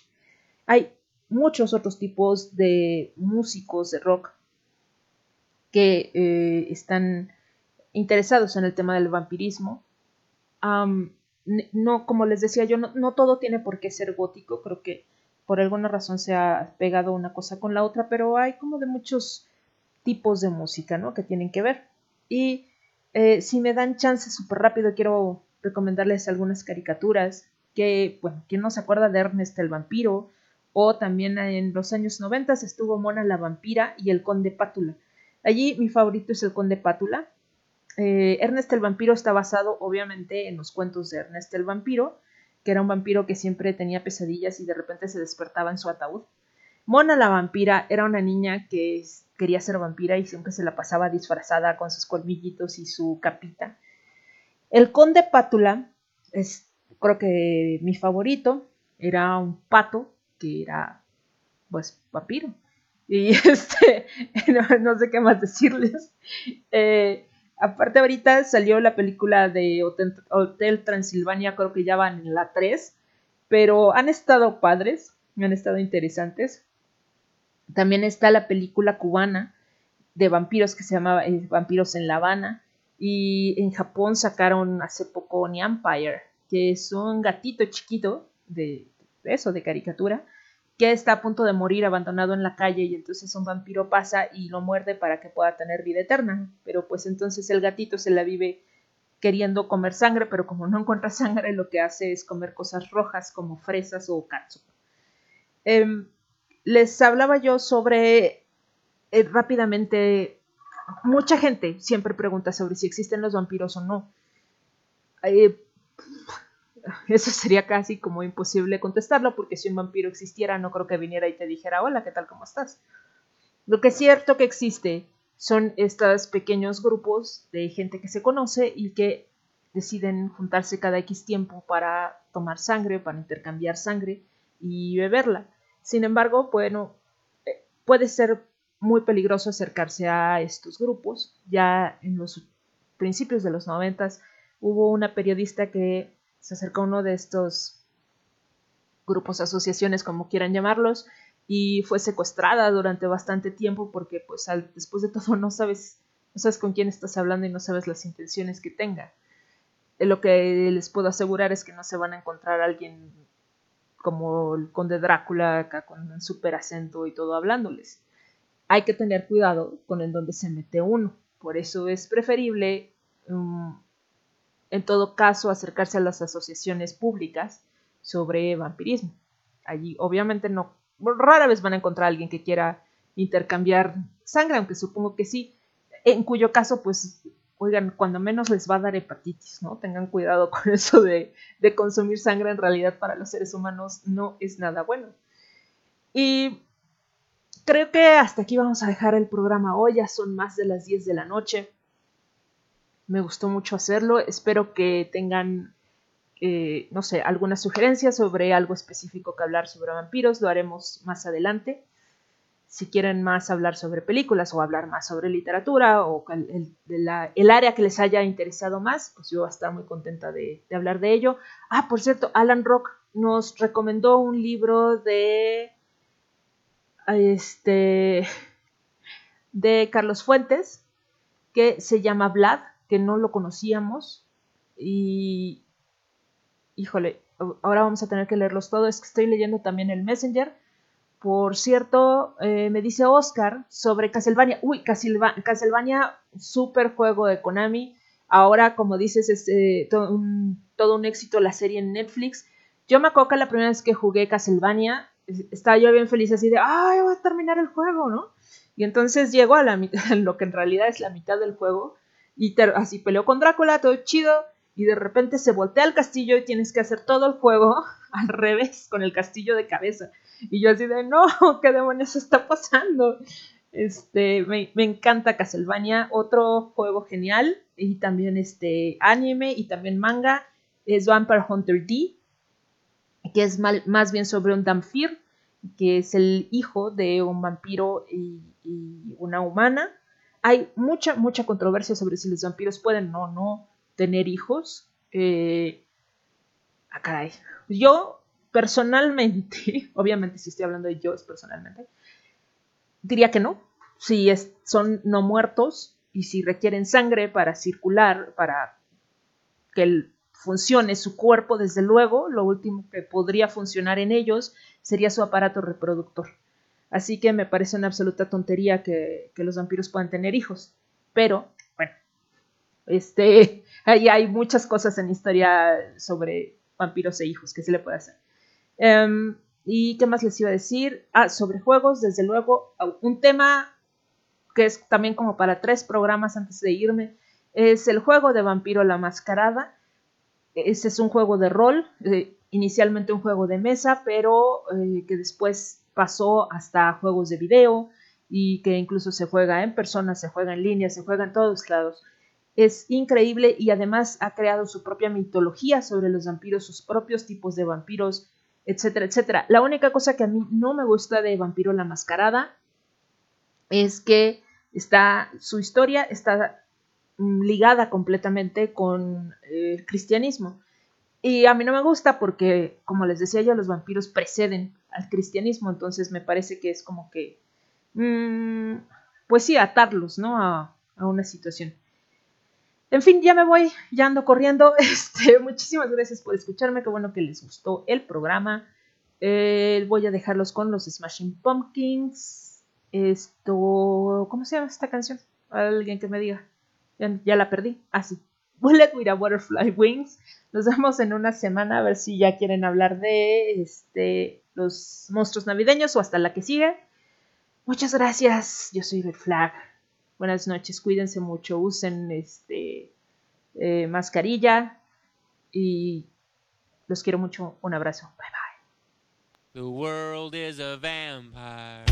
Hay muchos otros tipos de músicos de rock que eh, están interesados en el tema del vampirismo. No, como les decía yo, no, todo tiene por qué ser gótico, creo que por alguna razón se ha pegado una cosa con la otra, pero hay como de muchos tipos de música, ¿no? Que tienen que ver. Y eh, si me dan chance súper rápido, quiero recomendarles algunas caricaturas que, bueno, ¿quién no se acuerda de Ernest el vampiro? O también en los años 90 estuvo Mona la vampira y el conde Pátula. Allí mi favorito es el conde Pátula. Eh, Ernest el vampiro está basado obviamente en los cuentos de Ernest el vampiro, que era un vampiro que siempre tenía pesadillas y de repente se despertaba en su ataúd. Mona la vampira era una niña que quería ser vampira y siempre se la pasaba disfrazada con sus colmillitos y su capita. El conde Pátula es creo que mi favorito, era un pato que era pues vampiro. Y este, no, no sé qué más decirles. Eh, aparte ahorita salió la película de Hotel, Transilvania, creo que ya van en la 3, pero han estado padres. han estado interesantes. También está la película cubana de vampiros que se llamaba eh, Vampiros en La Habana. Y en Japón sacaron hace poco The Empire, que es un gatito chiquito de, de de caricatura, que está a punto de morir abandonado en la calle y entonces un vampiro pasa y lo muerde para que pueda tener vida eterna. Pero pues entonces el gatito se la vive queriendo comer sangre, pero como no encuentra sangre, lo que hace es comer cosas rojas como fresas o katsu. Em, les hablaba yo sobre eh, rápidamente, mucha gente siempre pregunta sobre si existen los vampiros o no. Eh, eso sería casi como imposible contestarlo porque si un vampiro existiera no creo que viniera y te dijera hola, ¿qué tal? ¿Cómo estás? Lo que es cierto que existe son estos pequeños grupos de gente que se conoce y que deciden juntarse cada X tiempo para tomar sangre, para intercambiar sangre y beberla. Sin embargo, bueno, eh, puede ser muy peligroso acercarse a estos grupos. Ya en los principios de los noventas hubo una periodista que se acercó uno de estos grupos, asociaciones, como quieran llamarlos, y fue secuestrada durante bastante tiempo porque pues después de todo no sabes, no sabes con quién estás hablando y no sabes las intenciones que tenga. Eh, Lo que les puedo asegurar es que no se van a encontrar a alguien como el conde Drácula acá con un super acento y todo hablándoles. Hay que tener cuidado con en dónde se mete uno. Por eso es preferible, um, en todo caso, acercarse a las asociaciones públicas sobre vampirismo. Allí obviamente no rara vez van a encontrar a alguien que quiera intercambiar sangre, aunque supongo que sí, en cuyo caso, pues, oigan, cuando menos les va a dar hepatitis, ¿no? Tengan cuidado con eso de, de consumir sangre, en realidad para los seres humanos no es nada bueno. Y creo que hasta aquí vamos a dejar el programa hoy, ya son más de las 10 de la noche. Me gustó mucho hacerlo, espero que tengan eh, no sé, alguna sugerencia sobre algo específico que hablar sobre vampiros, lo haremos más adelante. Si quieren más hablar sobre películas o hablar más sobre literatura o el, área que les haya interesado más, pues yo voy a estar muy contenta de, de hablar de ello. Ah, por cierto, Alan Rock nos recomendó un libro de este de Carlos Fuentes que se llama Vlad, que no lo conocíamos y híjole, ahora vamos a tener que leerlos todos. Es que estoy leyendo también el Messenger. Por cierto, eh, me dice Oscar sobre Castlevania. Uy, Castleva- Castlevania, super juego de Konami. Ahora, como dices, es eh, todo un éxito la serie en Netflix. Yo me acuerdo la primera vez que jugué Castlevania, es- estaba yo bien feliz así de, ¡ay, voy a terminar el juego, ¿no? Y entonces llego a la mitad, lo que en realidad es la mitad del juego, y así peleó con Drácula, todo chido, y de repente se voltea el castillo y tienes que hacer todo el juego al revés, con el castillo de cabeza. Y yo así de, no, ¿qué demonios está pasando? Este, me, me encanta Castlevania, otro juego genial, y también este anime y también manga, es Vampire Hunter D, que es más bien sobre un Damphir, que es el hijo de un vampiro y una humana. Hay mucha, mucha controversia sobre si los vampiros pueden o no tener hijos. Eh, ah. Yo, personalmente, obviamente si estoy hablando de yo personalmente, diría que no. Si es- son no muertos y si requieren sangre para circular, para que el- funcione su cuerpo, desde luego, lo último que podría funcionar en ellos sería su aparato reproductor. Así que me parece una absoluta tontería que, que los vampiros puedan tener hijos. Pero, bueno, este, ahí hay muchas cosas en historia sobre vampiros e hijos que se le puede hacer. Em, ¿Y qué más les iba a decir? Ah, sobre juegos, desde luego, un tema que es también como para tres programas antes de irme, es el juego de Vampiro la Mascarada. Ese es un juego de rol, eh, inicialmente un juego de mesa, pero eh, que después pasó hasta juegos de video y que incluso se juega en persona, se juega en línea, se juega en todos lados. Es increíble y además ha creado su propia mitología sobre los vampiros, sus propios tipos de vampiros, etcétera, etcétera. La única cosa que a mí no me gusta de Vampiro la Mascarada es que está su historia está mm, ligada completamente con eh, el cristianismo. Y a mí no me gusta porque, como les decía yo, los vampiros preceden al cristianismo, entonces me parece que es como que, mm, pues sí, atarlos, ¿no? A, a una situación. En fin, ya me voy, ya ando corriendo. Este, muchísimas gracias por escucharme, qué bueno que les gustó el programa. Eh, voy a dejarlos con los Smashing Pumpkins. Esto, ¿cómo se llama esta canción? Alguien que me diga. Ya, ya la perdí. Ah, sí. Bullet with a Butterfly Wings. Nos vemos en una semana a ver si ya quieren hablar de este, los monstruos navideños o hasta la que sigue. Muchas gracias. Yo soy Red Flag. Buenas noches. Cuídense mucho. Usen este eh, mascarilla y los quiero mucho. Un abrazo. Bye bye. The world is a vampire